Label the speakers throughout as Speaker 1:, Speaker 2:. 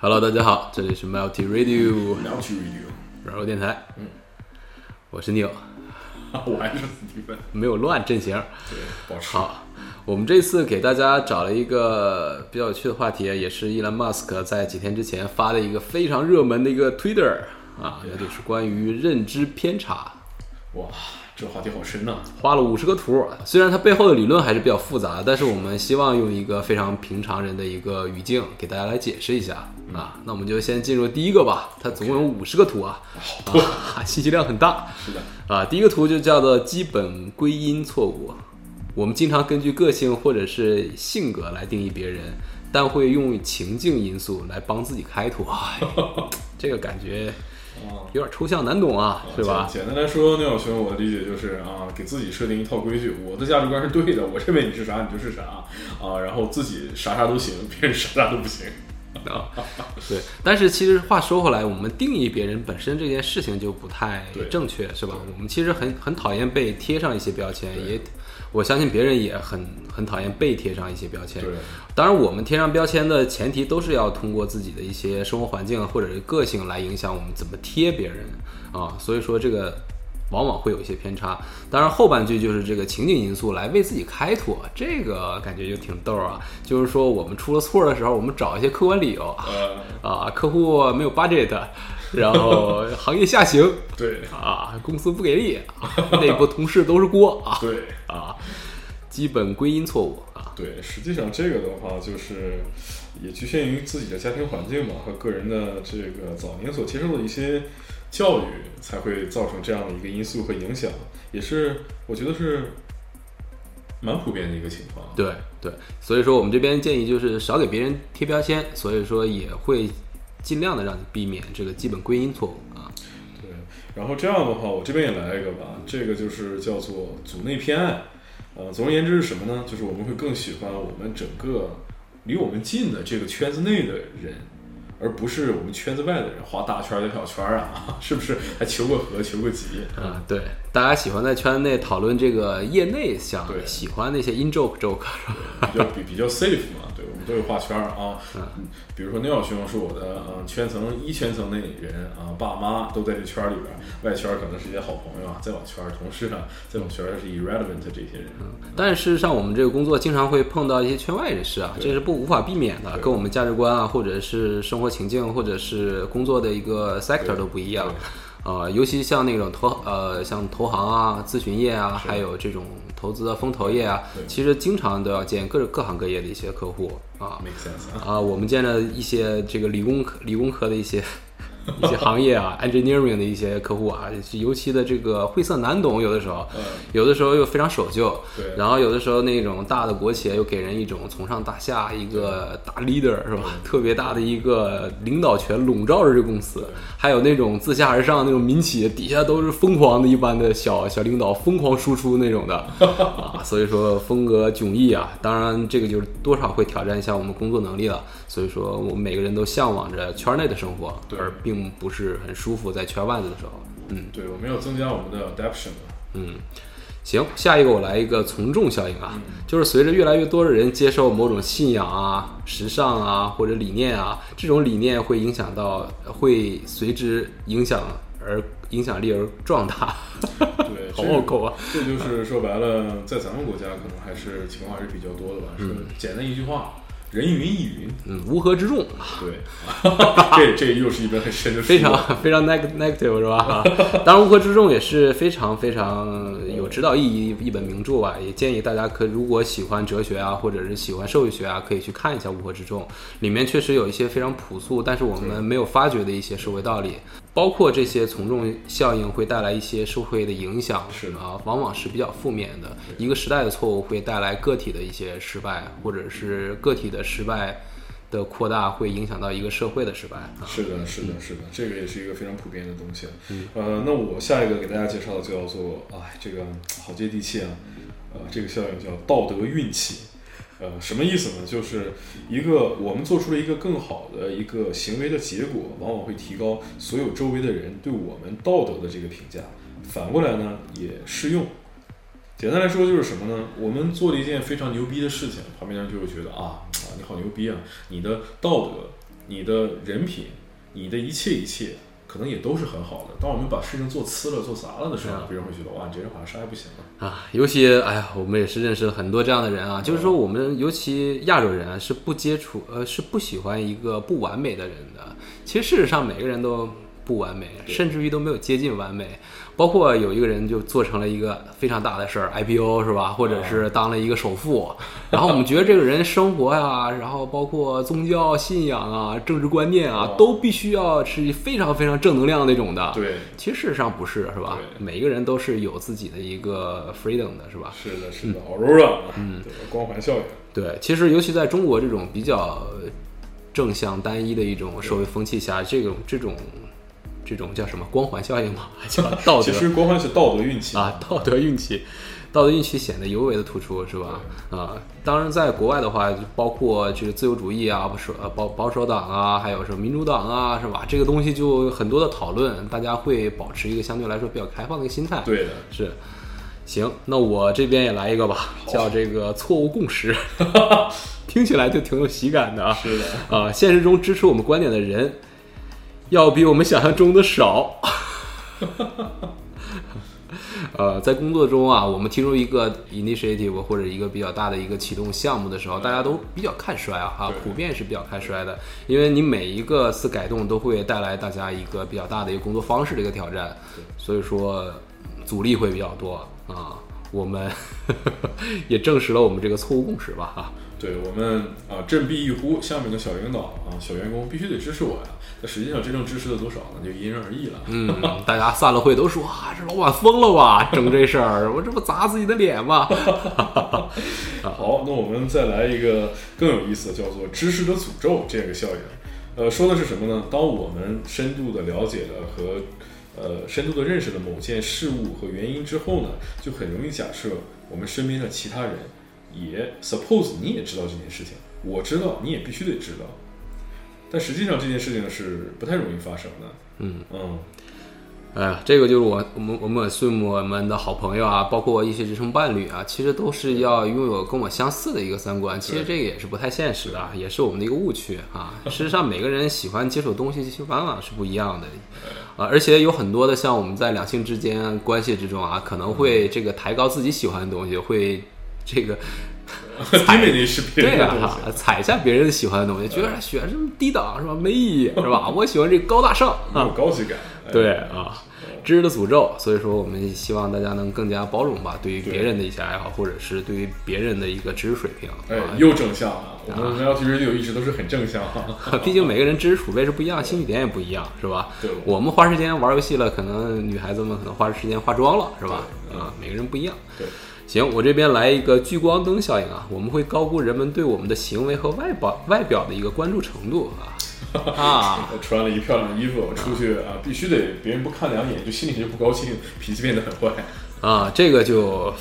Speaker 1: Hello，大家好，这里是 Multi Radio
Speaker 2: 聊去 radio，
Speaker 1: 软弱电台。
Speaker 2: 嗯，
Speaker 1: 我是 Neil，
Speaker 2: 我还是史蒂芬，
Speaker 1: 没有乱阵型。
Speaker 2: 对，保持。
Speaker 1: 好，我们这次给大家找了一个比较有趣的话题，也是伊兰马斯克在几天之前发的一个非常热门的一个 Twitter 啊，那就是关于认知偏差。
Speaker 2: 哇，这话题好深呐、
Speaker 1: 画了五十个图，虽然它背后的理论还是比较复杂，但是我们希望用一个非常平常人的一个语境给大家来解释一下。啊。那我们就先进入第一个吧，它总共有五十个图啊，啊，信息量很大。
Speaker 2: 是的，
Speaker 1: 啊。第一个图就叫做基本归因错误，我们经常根据个性或者是性格来定义别人，但会用情境因素来帮自己开脱，哎 这个感觉
Speaker 2: 啊，
Speaker 1: 有点抽象难懂啊，对吧？
Speaker 2: 简简单来说，那小熊，我的理解就是啊，给自己设定一套规矩，我的价值观是对的，我认为你是啥你就是啥啊，然后自己啥啥都行，别人啥啥都不行。
Speaker 1: 啊，对，但是其实话说回来，我们定义别人本身这件事情就不太正确，是吧？我们其实很很讨厌被贴上一些标签，也我相信别人也很很讨厌被贴上一些标签。
Speaker 2: 对，
Speaker 1: 当然，我们贴上标签的前提都是要通过自己的一些生活环境或者是个性来影响我们怎么贴别人啊，所以说这个往往会有一些偏差。当然，后半句就是这个情景因素来为自己开脱，这个感觉就挺逗啊。就是说，我们出了错的时候，我们找一些客观理由
Speaker 2: 呃，
Speaker 1: 啊，客户没有 budget，然后行业下行
Speaker 2: 对，
Speaker 1: 啊，公司不给力，啊 内部同事都是锅啊
Speaker 2: 对，
Speaker 1: 啊，基本归因错误啊。
Speaker 2: 对，实际上这个的话，就是也局限于自己的家庭环境嘛，和个人的这个早年所接受的一些教育，才会造成这样的一个因素和影响，也是我觉得是蛮普遍的一个情况。
Speaker 1: 对对，所以说我们这边建议就是少给别人贴标签，所以说也会尽量的让你避免这个基本归因错误啊。
Speaker 2: 对，然后这样的话，我这边也来一个吧，这个就是叫做组内偏爱。呃，总而言之是什么呢？就是我们会更喜欢我们整个离我们近的这个圈子内的人，而不是我们圈子外的人，画大圈儿的小圈儿啊，是不是？还求个和，求个吉
Speaker 1: 啊，对，大家喜欢在圈内讨论这个业内想，
Speaker 2: 对
Speaker 1: 喜欢那些 in joke joke 是吧？
Speaker 2: 比较比比较 safe 嘛，都有画圈儿啊。
Speaker 1: 嗯
Speaker 2: 比如说聂小兄是我的呃圈层一圈层内人啊，爸妈都在这圈儿里边儿，外圈儿可能是一些好朋友啊，再往圈儿同事啊，再往圈儿是 irrelevant 这些人。
Speaker 1: 但是事实上，我们这个工作经常会碰到一些圈外人士啊，
Speaker 2: 对
Speaker 1: 这是不无法避免的，跟我们价值观啊，或者是生活情境，或者是工作的一个 sector 都不一样
Speaker 2: 对。
Speaker 1: 呃，尤其像那种投呃像投行啊、咨询业啊，还有这种投资的风投业啊，其实经常都要见各各行各业的一些客户啊。
Speaker 2: 啊。
Speaker 1: 啊，我们见了一些这个理工科理工科的一些一些行业啊，engineering 的一些客户啊，尤其的这个晦涩难懂，有的时候，
Speaker 2: 嗯，
Speaker 1: 有的时候又非常守旧，
Speaker 2: 对
Speaker 1: 然后有的时候那种大的国企又给人一种从上大下一个大 leader 是吧？特别大的一个领导权笼罩着这公司，还有那种自下而上那种民企，底下都是疯狂的一般的小小领导疯狂输出那种的 啊，所以说风格迥异啊。当然这个就是多少会挑战一下我们工作能力了，所以说我们每个人都向往着圈内的生活，
Speaker 2: 对
Speaker 1: 而并不是很舒服在圈外的时候。嗯
Speaker 2: 对，我们要增加我们的 adaptation。
Speaker 1: 嗯，行，下一个我来一个从众效应啊，就是随着越来越多的人接受某种信仰啊、时尚啊或者理念啊，这种理念会影响到，会随之影响而影响力而壮大，
Speaker 2: 对，
Speaker 1: 好
Speaker 2: 这
Speaker 1: 拗口啊。
Speaker 2: 这就是说白了，在咱们国家可能还是情况还是比较多的吧。是简单一句话，人云亦云。
Speaker 1: 嗯，乌合之众，
Speaker 2: 对，这这又是一本很深的书。
Speaker 1: 非常非常 neg negative 是吧？啊 当然，乌合之众也是非常非常有指导意义一本名著吧。也建议大家可如果喜欢哲学啊，或者是喜欢社会学啊，可以去看一下《乌合之众》，里面确实有一些非常朴素，但是我们没有发掘的一些社会道理，包括这些从众效应会带来一些社会的影响，
Speaker 2: 是的
Speaker 1: 啊，往往是比较负面的。一个时代的错误会带来个体的一些失败，或者是个体的失败。的扩大会影响到一个社会的失败啊。
Speaker 2: 是的，是的，是的，这个也是一个非常普遍的东西。呃，那我下一个给大家介绍的就叫做，哎，这个好接地气啊。呃，这个效应叫道德运气。呃，什么意思呢？就是一个我们做出了一个更好的一个行为的结果，往往会提高所有周围的人对我们道德的这个评价。反过来呢，也适用。简单来说就是什么呢？我们做了一件非常牛逼的事情，旁边人就会觉得啊啊，你好牛逼啊，你的道德你的人品，你的一切一切，可能也都是很好的。当我们把事情做呲了、做砸了的时候，别人会觉得哇，你这人好像啥也不行了。
Speaker 1: 啊，尤其哎呀，我们也是认识了很多这样的人啊，就是说我们尤其亚洲人啊，是不接触呃是不喜欢一个不完美的人的。其实事实上每个人都不完美，甚至于都没有接近完美。包括有一个人就做成了一个非常大的事儿，IPO 是吧？或者是当了一个首富，然后我们觉得这个人生活呀，然后包括宗教信仰啊、政治观念啊，都必须要是非常非常正能量那种的。
Speaker 2: 对，
Speaker 1: 其实事实上不是，是吧？每一个人都是有自己的一个 freedom 的，是吧？
Speaker 2: 是的，是的，Aurora，嗯，光环效应。
Speaker 1: 对，其实尤其在中国这种比较正向单一的一种社会风气下，这种这种。这种叫什么光环效应吗？叫道德？
Speaker 2: 其实光环是道德运气
Speaker 1: 啊，道德运气，道德运气显得尤为的突出，是吧？啊，当然，在国外的话，包括这个自由主义啊，不是呃保保守党啊，还有什么民主党啊，是吧？这个东西就很多的讨论，大家会保持一个相对来说比较开放的一个心态。
Speaker 2: 对的，
Speaker 1: 是。行，那我这边也来一个吧，叫这个错误共识，听起来就挺有喜感的啊。
Speaker 2: 是的，
Speaker 1: 啊，现实中支持我们观点的人。要比我们想象中的少，呃，在工作中啊，我们提出一个 initiative 或者一个比较大的一个启动项目的时候，大家都比较看衰啊，哈，普遍是比较看衰的，因为你每一个次改动都会带来大家一个比较大的一个工作方式的一个挑战，所以说阻力会比较多啊。我们 也证实了我们这个错误共识吧，哈。
Speaker 2: 对我们啊，振臂一呼，下面的小领导啊，小员工必须得支持我呀。那实际上真正支持的多少呢？就因人而异了。
Speaker 1: 嗯，大家散了会都说啊，这老板疯了吧，整这事儿，我这不砸自己的脸吗？
Speaker 2: 好，那我们再来一个更有意思的，叫做知识的诅咒这个效应。呃，说的是什么呢？当我们深度的了解了和呃深度的认识了某件事物和原因之后呢，就很容易假设我们身边的其他人也 suppose 你也知道这件事情，我知道，你也必须得知道。但实际上这件事情是不太容易发生的。
Speaker 1: 嗯
Speaker 2: 嗯，
Speaker 1: 哎呀，这个就是我我们我们 Swim 们的好朋友啊，包括一些人生伴侣啊，其实都是要拥有跟我相似的一个三观。其实这个也是不太现实的，也是我们的一个误区啊。事实上，每个人喜欢接触东西、其方法是不一样的 啊。而且有很多的像我们在两性之间关系之中啊，可能会这个抬高自己喜欢的东西，会这个。
Speaker 2: 踩别人
Speaker 1: 对啊，踩下别人喜欢的东西，觉得选这么低档是吧？没意义是吧？我喜欢这高大上啊，
Speaker 2: 高级感。
Speaker 1: 对啊，知识的诅咒。所以说，我们希望大家能更加包容吧，对于别人的一些爱好，或者是对于别人的一个知识水平。
Speaker 2: 哎，又正向了！我们 L T R 就一直都是很正向。
Speaker 1: 毕竟每个人知识储备是不一样，兴趣点也不一样，是吧？
Speaker 2: 对。
Speaker 1: 我们花时间玩游戏了，可能女孩子们可能花时间化妆了，是吧？啊，每个人不一样。
Speaker 2: 对。
Speaker 1: 行，我这边来一个聚光灯效应啊，我们会高估人们对我们的行为和外表外表的一个关注程度啊啊！
Speaker 2: 穿了一漂亮的衣服出去啊，必须得别人不看两眼就心里就不高兴，脾气变得很坏
Speaker 1: 啊，这个就。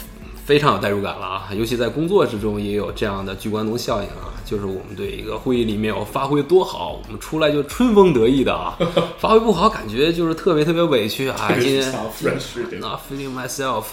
Speaker 1: 非常有代入感了啊，尤其在工作之中也有这样的聚光灯效应啊，就是我们对一个会议里面我发挥多好，我们出来就春风得意的啊，发挥不好感觉就是特别特别委屈啊。今天 not feeling myself，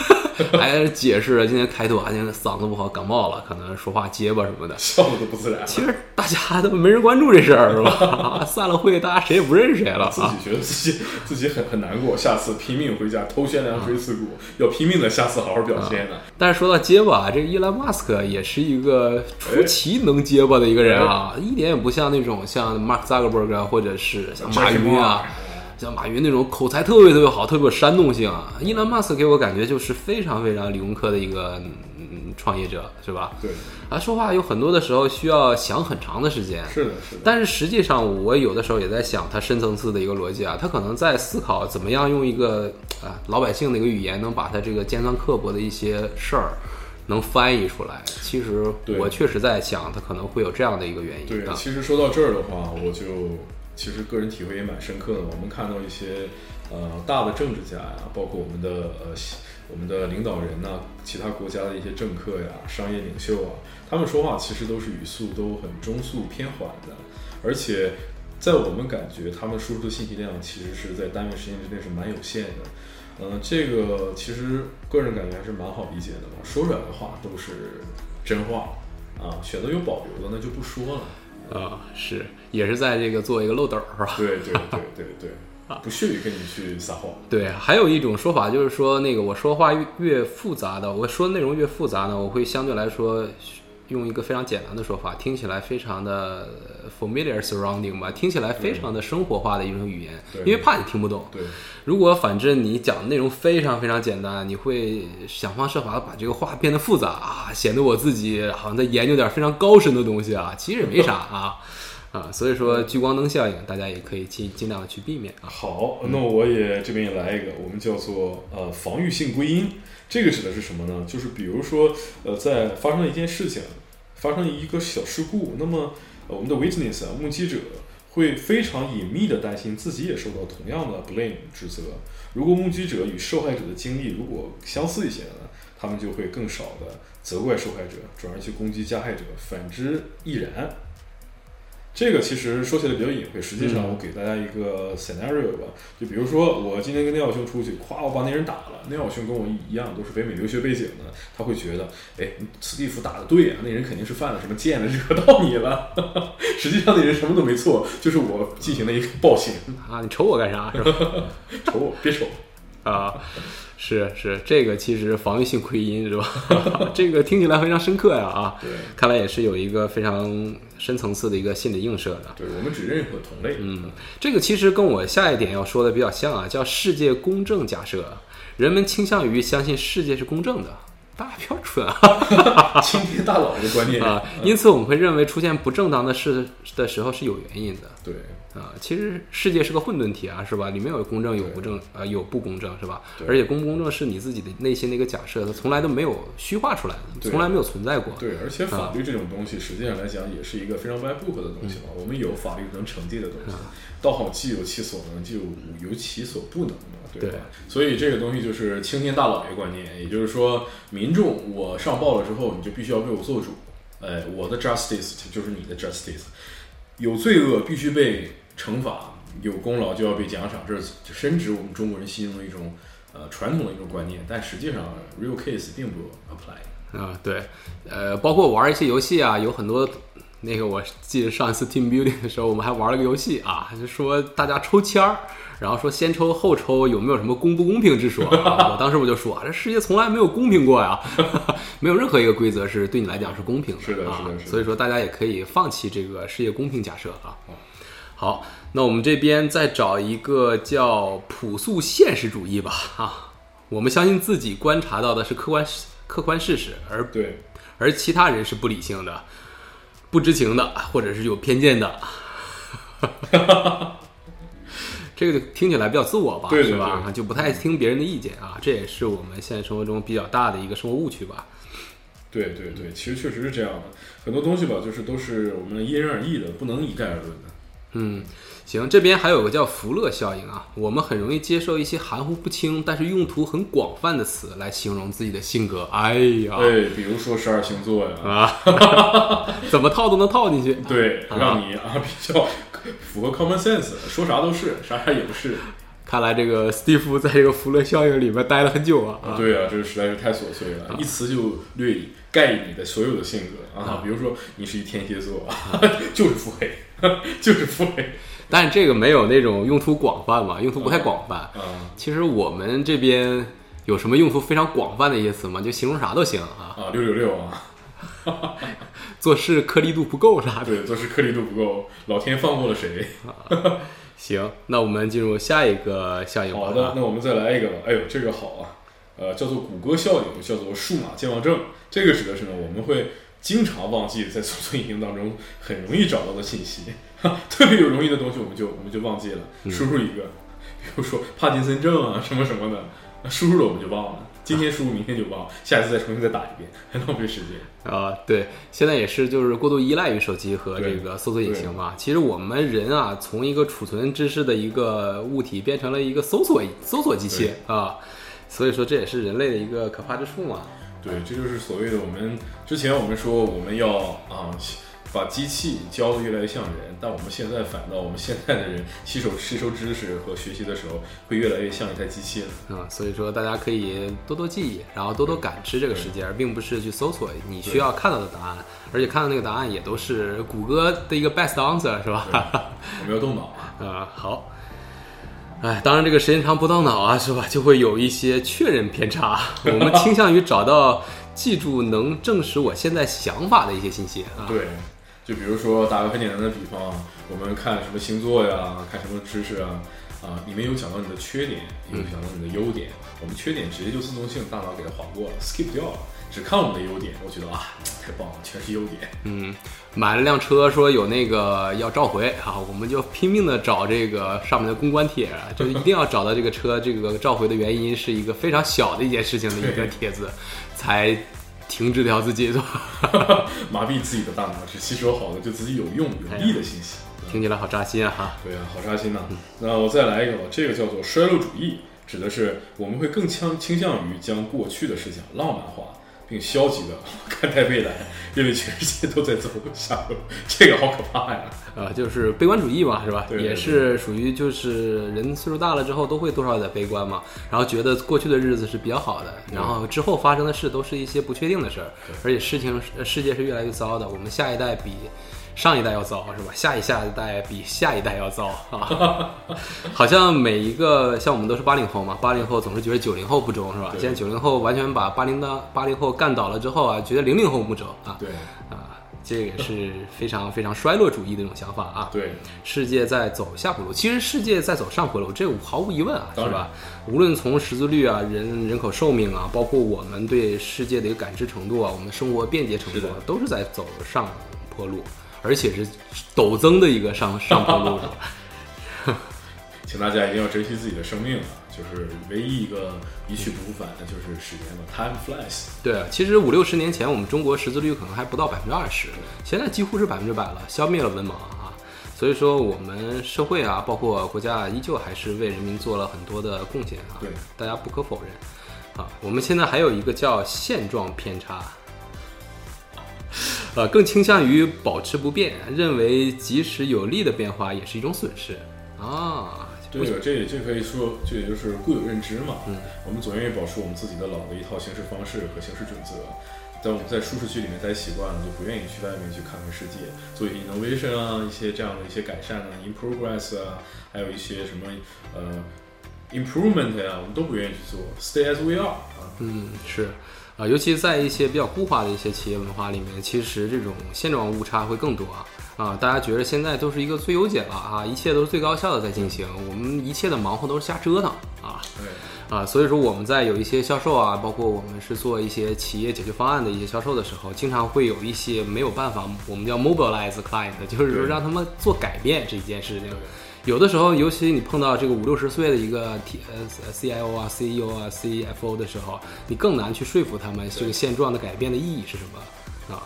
Speaker 1: 还解释今天开拓，今天嗓子不好，感冒了，可能说话结巴什么的，
Speaker 2: 笑的都不自然。
Speaker 1: 其实大家都没人关注这事儿是吧？散了会，大家谁也不认识谁了，
Speaker 2: 自己觉得自己自己很很难过，下次拼命回家偷悬梁锥刺股，要拼命的下次好好表现。
Speaker 1: 但是说到结巴，这个伊兰马斯克也是一个出奇能结巴的一个人啊，一点也不像那种像马克扎克伯格或者是像马云啊，像马云那种口才特别特别好、特别有煽动性啊。伊兰马斯给我感觉就是非常非常理工科的一个嗯。创业者是吧？
Speaker 2: 对，
Speaker 1: 啊，说话有很多的时候需要想很长的时间。
Speaker 2: 是的，是的。
Speaker 1: 但是实际上，我有的时候也在想他深层次的一个逻辑啊，他可能在思考怎么样用一个啊老百姓的一个语言，能把他这个尖酸刻薄的一些事儿能翻译出来。其实我确实在想，他可能会有这样的一个原因。
Speaker 2: 对，其实说到这儿的话，我就其实个人体会也蛮深刻的。我们看到一些呃大的政治家呀，包括我们的呃。我们的领导人呢，其他国家的一些政客呀、商业领袖啊，他们说话其实都是语速都很中速偏缓的，而且在我们感觉，他们输出的信息量其实是在单位时间之内是蛮有限的。嗯，这个其实个人感觉还是蛮好理解的嘛。说出来的话都是真话啊，选择有保留的那就不说了。
Speaker 1: 啊，是也是在这个做一个漏斗儿是吧？
Speaker 2: 对对对对对，不屑于跟你去撒谎。
Speaker 1: 对，还有一种说法就是说，那个我说话越越复杂的，我说的内容越复杂呢，我会相对来说用一个非常简单的说法，听起来非常的 familiar surrounding 吧，听起来非常的生活化的一种语言，
Speaker 2: 对
Speaker 1: 因为怕你听不懂。
Speaker 2: 对
Speaker 1: 如果反正你讲的内容非常非常简单，你会想方设法把这个话变得复杂啊，显得我自己好像在研究点非常高深的东西啊，其实也没啥啊啊，所以说聚光灯效应，大家也可以尽尽量的去避免啊。
Speaker 2: 好，那我也这边也来一个，我们叫做呃防御性归因。这个指的是什么呢？就是比如说呃，在发生了一件事情，发生了一个小事故，那么、我们的 witness 啊目击者会非常隐秘的担心自己也受到同样的 blame 指责。如果目击者与受害者的经历如果相似一些呢，他们就会更少的责怪受害者，转而去攻击加害者，反之亦然。这个其实说起来比较隐晦，实际上
Speaker 1: 嗯
Speaker 2: 我给大家一个 scenario 吧，就比如说我今天跟聂小兄出去，咵我把那人打了，聂小兄跟我一样都是北美留学背景的，他会觉得，哎，史蒂夫打的对啊，那人肯定是犯了什么贱了，惹到你了。实际上那人什么都没错，就是我进行了一个暴行，
Speaker 1: 啊，你瞅我干啥是吧？
Speaker 2: 瞅我别瞅。
Speaker 1: 啊，是是，这个其实防御性归因是吧？这个听起来非常深刻呀啊，
Speaker 2: 对
Speaker 1: 看来也是有一个非常深层次的一个心理映射的。
Speaker 2: 对，我们只认可同类。
Speaker 1: 嗯，这个其实跟我下一点要说的比较像啊，叫世界公正假设。人们倾向于相信世界是公正的，大家不要蠢啊
Speaker 2: 倾听大佬的观念
Speaker 1: 啊！因此我们会认为出现不正当的事的时候是有原因的
Speaker 2: 对
Speaker 1: 啊。其实世界是个混沌体啊，是吧？里面有公正，有不正，呃，有不公正，是吧？而且公不公正是你自己的内心的一个假设，它从来都没有虚化出来的，从来没有存在过。
Speaker 2: 对，而且法律这种东西，实际上来讲也是一个非常外部的东西嘛。我们有法律能惩戒的东西，倒好既有其所能，就有其所不能嘛，对吧？
Speaker 1: 对
Speaker 2: 所以这个东西就是青天大老爷观念，也就是说，民众我上报了之后，你就必须要为我做主，哎，我的 justice 就是你的 justice，有罪恶必须被惩罚，有功劳就要被奖赏，这是深植我们中国人心中的一种呃传统的一种观念，但实际上 real case 并不 apply。
Speaker 1: 啊，对，呃，包括玩一些游戏啊，有很多那个，我记得上一次 team building 的时候，我们还玩了个游戏啊，就说大家抽签儿，然后说先抽后抽，有没有什么公不公平之说？啊、我当时我就说啊，这世界从来没有公平过呀，没有任何一个规则是对你来讲是公平的，
Speaker 2: 是的
Speaker 1: 啊所以说大家也可以放弃这个世界公平假设啊。好，那我们这边再找一个叫朴素现实主义吧啊，我们相信自己观察到的是客观客观事实，而
Speaker 2: 对，
Speaker 1: 而其他人是不理性的、不知情的，或者是有偏见的。这个听起来比较自我吧，
Speaker 2: 对对
Speaker 1: 是吧？
Speaker 2: 对
Speaker 1: 就不太听别人的意见啊，这也是我们现实生活中比较大的一个生活误区吧。
Speaker 2: 对对对，其实确实是这样的，很多东西吧，就是都是我们因人而异的，不能一概而论的。
Speaker 1: 嗯，行，这边还有个叫福勒效应啊，我们很容易接受一些含糊不清，但是用途很广泛的词来形容自己的性格。哎呀，
Speaker 2: 对，比如说十二星座呀，
Speaker 1: 啊，怎么套都能套进去。
Speaker 2: 对，让你啊比较符合 common sense，说啥都是，啥啥也不是。
Speaker 1: 看来这个史蒂夫在这个福勒效应里面待了很久啊。啊
Speaker 2: 对啊，这实在是太琐碎了，一词就略以概你的所有的性格啊。比如说你是一天蝎座，就是腹黑，就是腹黑
Speaker 1: 但是这个没有那种用途广泛嘛，用途不太广泛。
Speaker 2: 嗯
Speaker 1: 其实我们这边有什么用途非常广泛的一些词吗？就形容啥都行啊，
Speaker 2: 啊六六六啊，
Speaker 1: 做事颗粒度不够啥的。
Speaker 2: 对，做事颗粒度不够，老天放过了谁？
Speaker 1: 行，那我们进入下一个效应。
Speaker 2: 好的
Speaker 1: 啊，
Speaker 2: 那我们再来一个吧。哎呦，这个好啊，呃，叫做谷歌效应，叫做数码健忘症。这个指的是呢，我们会经常忘记在搜索引擎当中很容易找到的信息，特别有容易的东西，我们就我们就忘记了。输入一个，比如说帕金森症啊什么什么的，输入了我们就忘了。今天输入，明天就忘，下一次再重新再打一遍，还浪费时间。
Speaker 1: 啊，对，现在也是就是过度依赖于手机和这个搜索引擎嘛。其实我们人啊，从一个储存知识的一个物体变成了一个搜索搜索机器啊，所以说这也是人类的一个可怕之处嘛。
Speaker 2: 对，这就是所谓的我们之前我们说我们要啊把机器教的越来越像人，但我们现在反倒我们现在的人吸收吸收知识和学习的时候会越来越像一台机器了。
Speaker 1: 嗯、所以说大家可以多多记忆，然后多多感知这个世界，而并不是去搜索你需要看到的答案，而且看到那个答案也都是谷歌的一个 best answer 是吧？
Speaker 2: 我们要动脑啊！
Speaker 1: 啊、好。哎，当然，这个时间长不动脑啊，是吧？就会有一些确认偏差。我们倾向于找到记住能证实我现在想法的一些信息啊。
Speaker 2: 对，就比如说打个很简单的比方啊，我们看什么星座呀，看什么知识啊，啊，里面有讲到你的缺点，也有讲到你的优点。我们缺点直接就自动性大脑给它划过了，skip 掉了，只看我们的优点。我觉得啊，太棒了，全是优点。
Speaker 1: 嗯，买了辆车，说有那个要召回啊，我们就拼命的找这个上面的公关帖啊，就一定要找到这个车这个召回的原因是一个非常小的一件事情的一个帖子，才停止掉自己，是吧？
Speaker 2: 麻痹自己的大脑，只吸收好的对自己有用有利的信息。
Speaker 1: 听起来好扎心啊哈。
Speaker 2: 对啊，好扎心呐、那我再来一个吧，这个叫做衰落主义，指的是我们会更倾倾向于将过去的事情浪漫化，并消极的 看待未来，认为全世界都在走下坡路，这个好可怕呀！
Speaker 1: 呃，就是悲观主义嘛，是吧？
Speaker 2: 对对
Speaker 1: 也是属于就是人岁数大了之后都会多少有点悲观嘛，然后觉得过去的日子是比较好的，然后之后发生的事都是一些不确定的事儿，而且事情呃世界是越来越糟的，我们下一代比上一代要糟，是吧？下一下一代比下一代要糟啊！好像每一个像我们都是八零后嘛，八零后总是觉得九零后不中，是吧？现在九零后完全把八零的八零后干倒了之后啊，觉得零零后不中啊
Speaker 2: 对
Speaker 1: 啊，这个也是非常非常衰落主义的一种想法啊。
Speaker 2: 对，
Speaker 1: 世界在走下坡路，其实世界在走上坡路，这毫无疑问啊，是吧？无论从识字率啊、人人口寿命啊，包括我们对世界的一个感知程度啊，我们生活便捷程度啊
Speaker 2: 是，
Speaker 1: 都是在走上坡路，而且是陡增的一个上上坡路。是 吧
Speaker 2: 请大家一定要珍惜自己的生命啊！就是唯一一个一去不复返的，就是时间了，time flies。
Speaker 1: 对啊，其实五六十年前，我们中国识字率可能还不到百分之二十，现在几乎是百分之百了，消灭了文盲啊。所以说，我们社会啊，包括国家啊，依旧还是为人民做了很多的贡献啊。
Speaker 2: 对，
Speaker 1: 大家不可否认啊。我们现在还有一个叫现状偏差，呃，更倾向于保持不变，认为即使有利的变化也是一种损失啊。
Speaker 2: 这个这这可以说，这也就是固有认知嘛。
Speaker 1: 嗯，
Speaker 2: 我们总愿意保持我们自己的老的一套行事方式和行事准则。但我们在舒适区里面待习惯了，就不愿意去外面去看看世界，做一些 innovation 啊，一些这样的一些改善啊，in progress 啊，还有一些什么呃 improvement 呀、我们都不愿意去做，stay as we are 啊。
Speaker 1: 嗯，是，啊、尤其在一些比较固化的一些企业文化里面，其实这种现状误差会更多啊。啊，大家觉得现在都是一个最优解了啊，一切都是最高效的在进行，我们一切的忙活都是瞎折腾啊
Speaker 2: 对，
Speaker 1: 啊，所以说我们在有一些销售啊，包括我们是做一些企业解决方案的一些销售的时候，经常会有一些没有办法，我们叫 mobilize client，就是说让他们做改变这一件事情。有的时候，尤其你碰到这个五六十岁的一个 T 呃 CIO 啊、CEO 啊、CFO 的时候，你更难去说服他们这个现状的改变的意义是什么啊？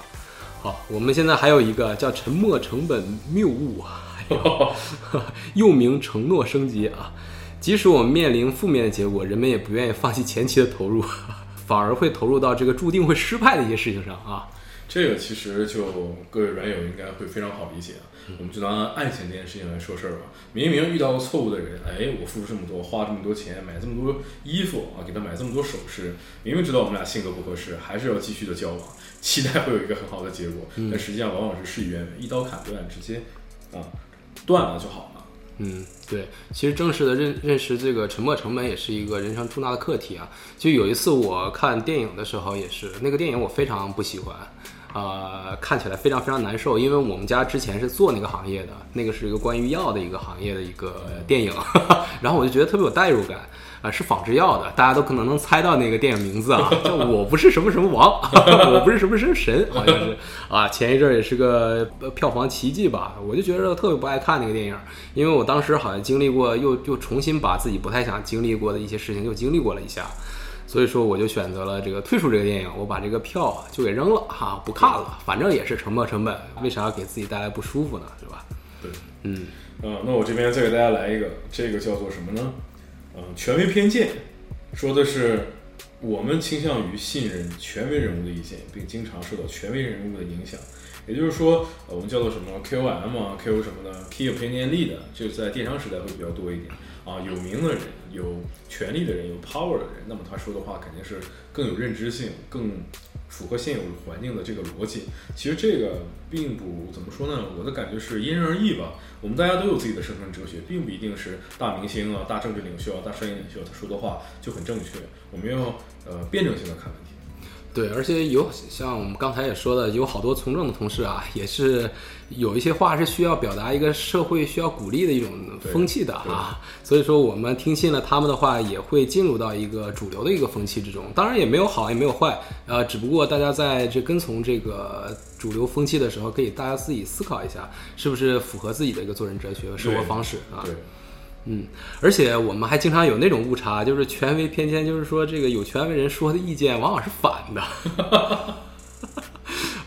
Speaker 1: 好，我们现在还有一个叫沉没成本谬误啊，还有 又名承诺升级啊。即使我们面临负面的结果，人们也不愿意放弃前期的投入，反而会投入到这个注定会失败的一些事情上啊。
Speaker 2: 这个其实就各位软友应该会非常好理解啊。我们就拿爱情这件事情来说事儿吧。明明遇到过错误的人，哎，我付出这么多，花这么多钱，买这么多衣服啊，给他买这么多首饰，明明知道我们俩性格不合适，还是要继续的交往，期待会有一个很好的结果。但实际上往往是事与愿违，一刀砍断，直接啊断了就好了。
Speaker 1: 嗯，对，其实正式的认认识这个沉没成本也是一个人生重大的课题啊。就有一次我看电影的时候，也是那个电影我非常不喜欢，呃，看起来非常非常难受，因为我们家之前是做那个行业的，那个是一个关于药的一个行业的一个电影，然后我就觉得特别有代入感。啊，是仿制药的，大家都可能能猜到那个电影名字啊，叫我不是什么什么王，我不是什么什么神，好像是啊。前一阵儿也是个票房奇迹吧，我就觉得特别不爱看那个电影，因为我当时好像经历过，又又重新把自己不太想经历过的一些事情又经历过了一下，所以说我就选择了这个退出这个电影，我把这个票啊就给扔了哈、不看了，反正也是沉没成本，为啥要给自己带来不舒服呢？是吧？
Speaker 2: 对，
Speaker 1: 嗯，
Speaker 2: 嗯，那我这边再给大家来一个，这个叫做什么呢？嗯，权威偏见，说的是我们倾向于信任权威人物的意见，并经常受到权威人物的影响。也就是说，呃，我们叫做什么 KOM 啊，KO 什么的？Key Opinion Leader，这在电商时代会比较多一点啊。有名的人、有权力的人、有 power 的人，那么他说的话肯定是更有认知性、更符合现有环境的这个逻辑。其实这个并不怎么说呢，我的感觉是因人而异吧。我们大家都有自己的生存哲学，并不一定是大明星啊、大政治领袖啊、大商业领袖他说的话就很正确。我们要呃辩证性的看问题。
Speaker 1: 对，而且有像我们刚才也说的，有好多从政的同事啊，也是有一些话是需要表达一个社会需要鼓励的一种风气的啊。所以说，我们听信了他们的话，也会进入到一个主流的一个风气之中。当然，也没有好，也没有坏，呃，只不过大家在这跟从这个主流风气的时候，可以大家自己思考一下，是不是符合自己的一个做人哲学和生活方式啊？
Speaker 2: 对。
Speaker 1: 嗯，而且我们还经常有那种误差，就是权威偏见，就是说这个有权威人说的意见往往是反的。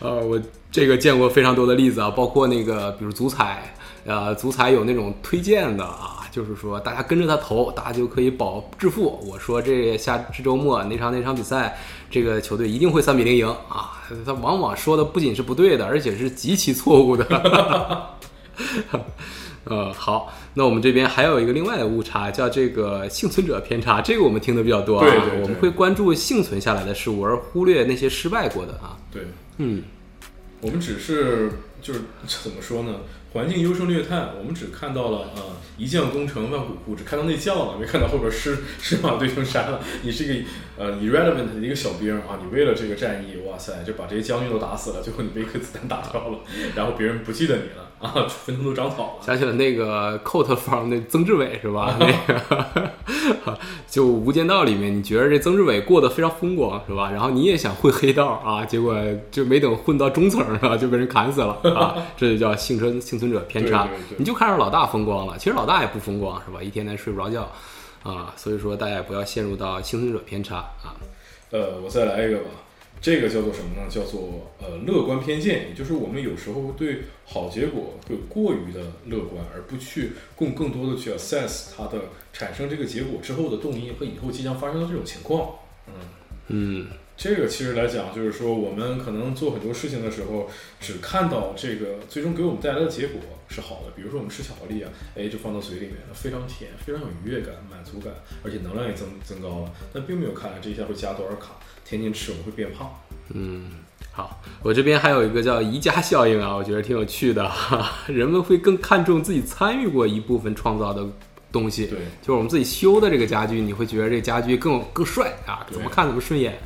Speaker 1: 呃，我这个见过非常多的例子啊，包括那个比如足彩，呃，足彩有那种推荐的啊，就是说大家跟着他投，大家就可以保致富。我说这下这周末那场那场比赛，这个球队一定会三比零赢啊，他往往说的不仅是不对的，而且是极其错误的。呃，好，那我们这边还有一个另外的误差，叫这个幸存者偏差，这个我们听的比较多啊。
Speaker 2: 对对，
Speaker 1: 我们会关注幸存下来的事物，而忽略那些失败过的啊。
Speaker 2: 对，
Speaker 1: 嗯，
Speaker 2: 我们只是就是 怎么说呢？环境优胜劣汰，我们只看到了呃，一将功成万骨枯，只看到那将了，没看到后边狮狮马对成山了。你是一个呃 irrelevant 的一个小兵啊，你为了这个战役，哇塞，就把这些将军都打死了，最后你被一颗子弹打掉了，然后别人不记得你了。啊，坟头都长草了。
Speaker 1: 想起了那个 Coat 方那曾志伟是吧？那个就《无间道》里面，你觉得这曾志伟过得非常风光是吧？然后你也想混黑道啊，结果就没等混到中层是吧，就被人砍死了啊！这就叫幸存幸存者偏差。你就看着老大风光了，其实老大也不风光是吧？一天天睡不着觉啊，所以说大家也不要陷入到幸存者偏差啊。
Speaker 2: 呃，我再来一个吧。这个叫做什么呢？叫做呃乐观偏见，也就是我们有时候对好结果会过于的乐观，而不去更更多的去 assess 它的产生这个结果之后的动因和以后即将发生的这种情况。
Speaker 1: 嗯嗯。
Speaker 2: 这个其实来讲，就是说我们可能做很多事情的时候，只看到这个最终给我们带来的结果是好的。比如说我们吃巧克力啊，哎，就放到嘴里面了，非常甜，非常有愉悦感、满足感，而且能量也增增高了。但并没有看这一下会加多少卡，天天吃我们会变胖。
Speaker 1: 嗯，好，我这边还有一个叫宜家效应啊，我觉得挺有趣的哈。人们会更看重自己参与过一部分创造的东西，
Speaker 2: 对，
Speaker 1: 就是我们自己修的这个家具，你会觉得这家具更更帅啊，怎么看怎么顺眼。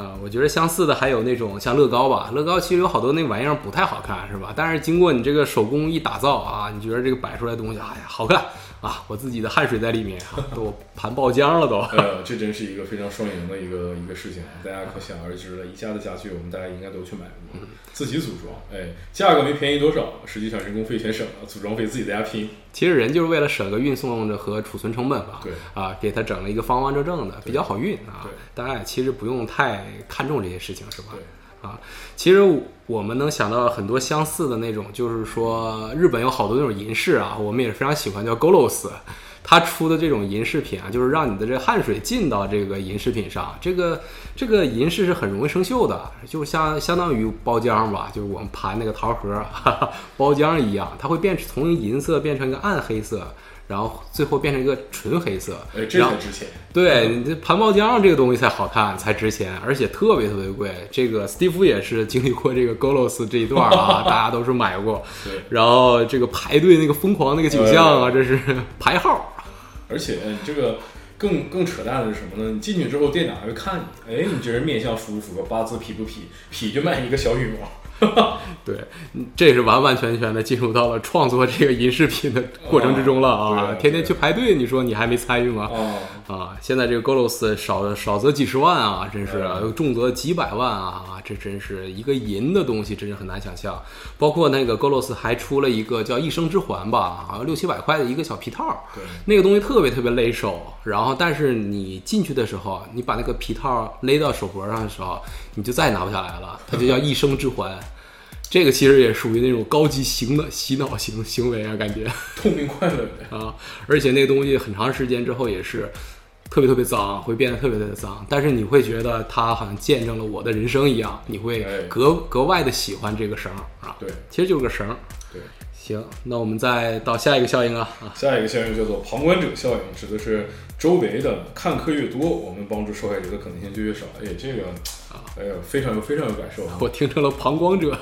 Speaker 1: 呃，我觉得相似的还有那种像乐高吧，乐高其实有好多那玩意儿不太好看，是吧？但是经过你这个手工一打造啊，你觉得这个摆出来东西，哎呀，好看啊！我自己的汗水在里面，都盘爆浆了都。
Speaker 2: 呃，这真是一个非常双赢的一个一个事情，大家可想而知了。宜家的家具，我们大家应该都去买过，自己组装，哎，价格没便宜多少，实际上人工费全省了，组装费自己在家拼。
Speaker 1: 其实人就是为了省个运送的和储存成本吧，
Speaker 2: 对
Speaker 1: 啊，给他整了一个方方正正的，比较好运啊。
Speaker 2: 对，
Speaker 1: 大家也其实不用太看重这些事情，是吧？
Speaker 2: 对
Speaker 1: 啊，其实我们能想到很多相似的那种，就是说日本有好多那种银饰啊，我们也是非常喜欢，叫 Golos，它出的这种银饰品啊，就是让你的这汗水进到这个银饰品上，这个这个银饰是很容易生锈的，就像相当于包浆吧，就是我们盘那个桃核哈哈包浆一样，它会变成从银色变成一个暗黑色，然后最后变成一个纯黑色。
Speaker 2: 哎，这才值钱。
Speaker 1: 对你这盘包浆这个东西才好看，才值钱，而且特别特别贵。这个斯蒂夫也是经历过这个 Golos 这一段啊，大家都是买过。
Speaker 2: 对。
Speaker 1: 然后这个排队那个疯狂那个景象啊，这是排号。
Speaker 2: 而且这个更更扯淡的是什么呢？你进去之后，店长还会看你，哎，你这人面相符不符合八字，匹不匹，匹就卖一个小羽毛。
Speaker 1: 对，这是完完全全的进入到了创作这个银饰品的过程之中了啊！天天去排队，你说你还没参与吗？啊，现在这个 Golos 少少则几十万啊，真是重则几百万啊！这真是一个银的东西，真是很难想象。包括那个 Golos 还出了一个叫一生之环吧，好像六七百块的一个小皮套，那个东西特别特别勒手。然后，但是你进去的时候，你把那个皮套勒到手脖上的时候，你就再也拿不下来了。它就叫一生之环。这个其实也属于那种高级型的洗脑型行为啊，感觉
Speaker 2: 痛并快乐
Speaker 1: 啊！而且那个东西很长时间之后也是特别特别脏，会变得特别特别脏，但是你会觉得它好像见证了我的人生一样，你会
Speaker 2: 哎
Speaker 1: 格格外的喜欢这个绳儿啊。
Speaker 2: 对
Speaker 1: 其实就是个绳儿。
Speaker 2: 对。
Speaker 1: 行，那我们再到下一个效应啊啊，
Speaker 2: 下一个效应叫做旁观者效应，指的是周围的看客越多，我们帮助受害者的可能性就越少。哎，这个，哎呀，非常有非常有感受啊！
Speaker 1: 我听成了旁观者，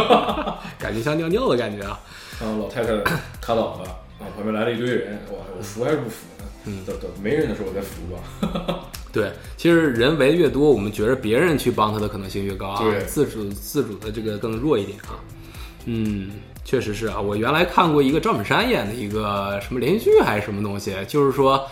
Speaker 1: 感觉像尿尿的感觉啊。
Speaker 2: 啊，老太太卡倒了啊，旁边来了一堆人，哇，我扶还是不扶呢？嗯，等等，没人的时候我再扶吧。
Speaker 1: 对，其实人围越多，我们觉得别人去帮他的可能性越高啊，
Speaker 2: 对
Speaker 1: 自主自主的这个更弱一点啊。嗯，确实是啊，我原来看过一个赵本山演的一个什么连续剧还是什么东西，就是说。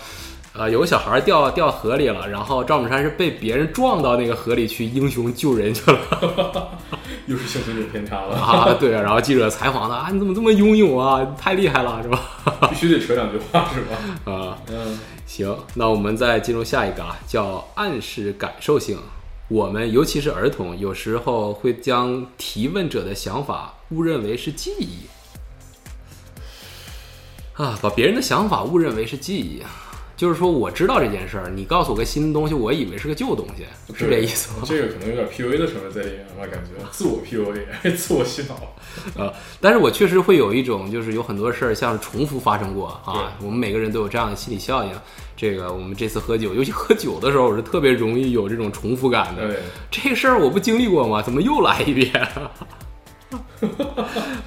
Speaker 1: 呃，有个小孩掉掉河里了，然后赵本山是被别人撞到那个河里去英雄救人去了
Speaker 2: 又是幸存者偏差了，
Speaker 1: 啊！对啊，然后记者采访他啊，你怎么这么英勇啊？太厉害了，是吧？
Speaker 2: 必须得扯两句话是吧？
Speaker 1: 啊，
Speaker 2: 嗯，
Speaker 1: 行，那我们再进入下一个啊，叫暗示感受性。我们尤其是儿童，有时候会将提问者的想法误认为是记忆啊，把别人的想法误认为是记忆。就是说，我知道这件事儿，你告诉我个新东西，我以为是个旧东西，是这意思吗？
Speaker 2: 这个可能有点 PUA 的成分在里面吧，感觉自我 PUA，自我洗脑。
Speaker 1: 呃，但是我确实会有一种，就是有很多事儿像是重复发生过啊。我们每个人都有这样的心理效应。这个我们这次喝酒，尤其喝酒的时候，我是特别容易有这种重复感的。
Speaker 2: 对，
Speaker 1: 这个事儿我不经历过吗？怎么又来一遍？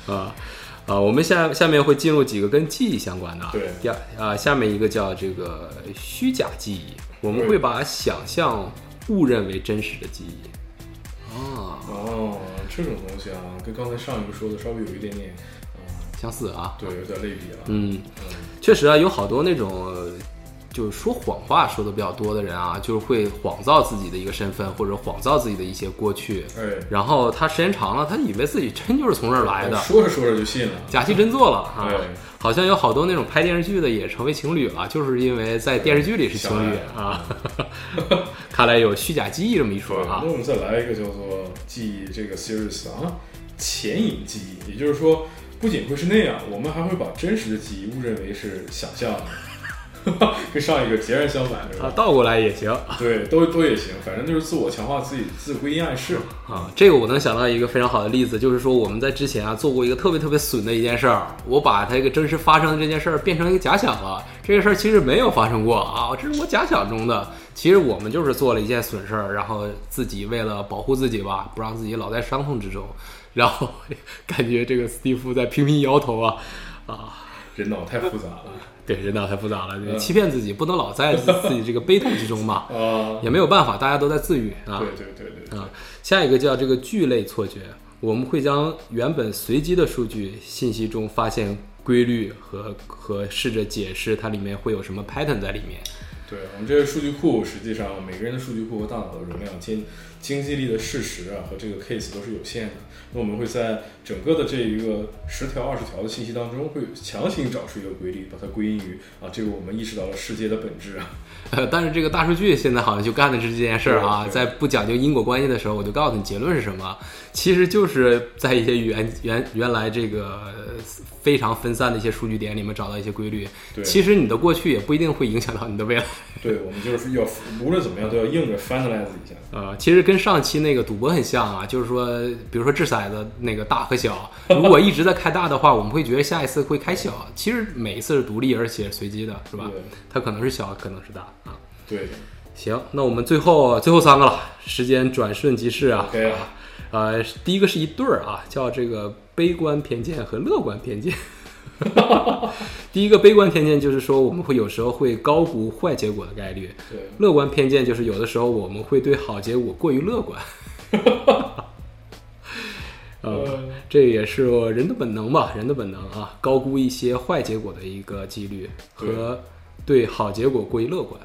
Speaker 1: 啊啊！我们下下面会进入几个跟记忆相关的啊。
Speaker 2: 对
Speaker 1: 第二啊，下面一个叫这个虚假记忆，我们会把想象误认为真实的记忆。啊，
Speaker 2: 哦，这种东西啊，跟刚才上一个说的稍微有一点点，啊、
Speaker 1: 相似啊。
Speaker 2: 对，有点类比了。
Speaker 1: 嗯，
Speaker 2: 嗯，
Speaker 1: 确实啊，有好多那种呃就是说谎话说的比较多的人啊，就是会谎造自己的一个身份，或者谎造自己的一些过去。
Speaker 2: 哎，
Speaker 1: 然后他时间长了，他以为自己真就是从这儿来的，
Speaker 2: 说着说着就信了。
Speaker 1: 假戏真做了啊
Speaker 2: 对！
Speaker 1: 好像有好多那种拍电视剧的也成为情侣了，就是因为在电视剧里是情侣
Speaker 2: 相
Speaker 1: 啊。看来有虚假记忆这么一说啊
Speaker 2: 那。我们再来一个叫做记忆这个 series 啊，前引记忆，也就是说，不仅会是那样，我们还会把真实的记忆误认为是想象的，跟上一个截然相反，是
Speaker 1: 啊，
Speaker 2: 吧？
Speaker 1: 倒过来也行
Speaker 2: 对，都都也行，反正就是自我强化自己自归因暗示嘛。
Speaker 1: 啊。这个我能想到一个非常好的例子，就是说我们在之前啊做过一个特别特别损的一件事儿，我把它一个真实发生的这件事儿变成一个假想了。这个事儿其实没有发生过啊，这是我假想中的。其实我们就是做了一件损事儿，然后自己为了保护自己吧，不让自己老在伤痛之中，然后 感觉这个斯蒂夫在频频摇头啊啊。
Speaker 2: 人脑太复杂了
Speaker 1: 对，人脑太复杂了，
Speaker 2: 嗯
Speaker 1: 欺骗自己，不能老在自 自己这个悲痛之中嘛，
Speaker 2: 啊！
Speaker 1: 也没有办法，大家都在自愈啊。
Speaker 2: 对对对对对，
Speaker 1: 啊，下一个叫这个聚类错觉，我们会将原本随机的数据信息中发现规律和和试着解释它里面会有什么 pattern 在里面。
Speaker 2: 对我们这个数据库，实际上每个人的数据库和大脑的容量、经经济力的事实啊和这个 case 都是有限的。那我们会在整个的这一个十条、二十条的信息当中，会强行找出一个规律，把它归因于啊，这个我们意识到了世界的本质啊。
Speaker 1: 呃，但是这个大数据现在好像就干的是这件事儿啊，在不讲究因果关系的时候，我就告诉你结论是什么，其实就是在一些原原原来这个呃非常分散的一些数据点里面找到一些规律。
Speaker 2: 对
Speaker 1: 其实你的过去也不一定会影响到你的未来。
Speaker 2: 对，我们就是要无论怎么样都要硬着 finalize 一下。
Speaker 1: 呃，其实跟上期那个赌博很像啊，就是说，比如说掷骰子那个大和小，如果一直在开大的话，我们会觉得下一次会开小。其实每一次是独立而且随机的，是吧？
Speaker 2: 对
Speaker 1: 它可能是小，可能是大啊。
Speaker 2: 对
Speaker 1: 行，那我们最后最后三个了，时间转瞬即逝啊。
Speaker 2: ，OK 啊，
Speaker 1: 呃，第一个是一对儿啊，叫这个悲观偏见和乐观偏见。第一个悲观偏见就是说，我们会有时候会高估坏结果的概率；
Speaker 2: 对
Speaker 1: 乐观偏见就是有的时候我们会对好结果过于乐观。呃，这也是人的本能吧，人的本能啊，高估一些坏结果的一个几率和对好结果过于乐观。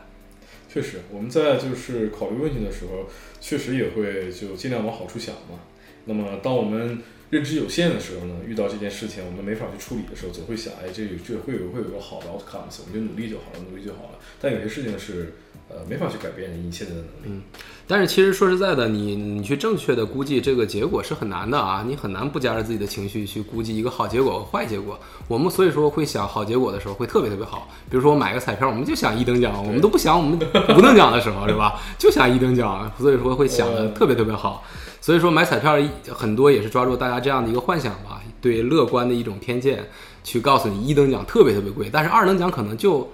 Speaker 2: 确实，我们在就是考虑问题的时候，确实也会就尽量往好处想嘛。那么当我们认知有限的时候呢，遇到这件事情我们没法去处理的时候，总会想，哎，这这会有会有个好的 outcomes，我们就努力就好了，努力就好了。但有些事情是呃没法去改变你现在的能力。
Speaker 1: 嗯，但是其实说实在的，你你去正确的估计这个结果是很难的啊，你很难不夹着自己的情绪去估计一个好结果和坏结果。我们所以说会想好结果的时候会特别特别好，比如说我买个彩票，我们就想一等奖，我们都不想我们五等奖的时候是吧？就想一等奖，所以说会想的特别特别好。所以说买彩票很多也是抓住大家这样的一个幻想吧，对乐观的一种偏见，去告诉你一等奖特别特别贵，但是二等奖可能就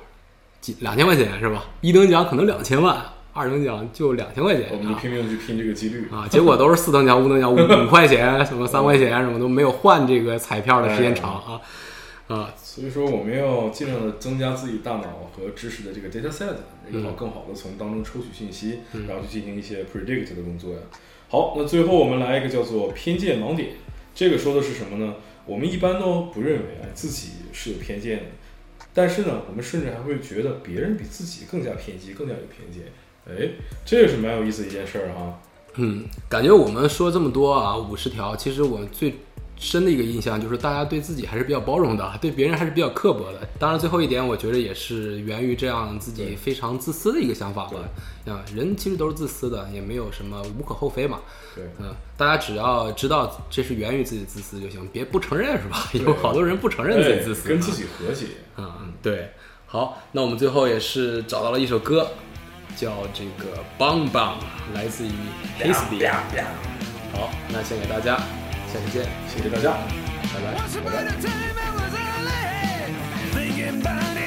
Speaker 1: 几两千块钱是吧？一等奖可能两千万，二等奖就两千块钱。
Speaker 2: 我们就拼命的去拼这个几率
Speaker 1: 啊，结果都是四等奖、五等奖五 五块钱，什么三块钱，什么都没有换这个彩票的时间长啊啊。
Speaker 2: 所以说我们要尽量的增加自己大脑和知识的这个 data set，然后更好的从当中抽取信息，然后去进行一些 predict 的工作呀。好，那最后我们来一个叫做偏见盲点。这个说的是什么呢？我们一般都不认为啊自己是有偏见的，但是呢，我们甚至还会觉得别人比自己更加偏激，更加有偏见。哎，这也是蛮有意思的一件事儿哈。
Speaker 1: 嗯，感觉我们说这么多啊，五十条，其实我最。深的一个印象就是大家对自己还是比较包容的，对别人还是比较刻薄的。当然，最后一点，我觉得也是源于这样自己非常自私的一个想法吧。啊，人其实都是自私的，也没有什么无可厚非嘛。
Speaker 2: 对，
Speaker 1: 嗯，大家只要知道这是源于自己自私就行，别不承认是吧？有好多人不承认自己自私，
Speaker 2: 跟自己和解。
Speaker 1: 嗯，对。好，那我们最后也是找到了一首歌，叫这个《Bang Bang》，来自于 Hasty。好，那献给大家。下期见，
Speaker 2: 谢谢大家，
Speaker 1: 拜拜，拜拜。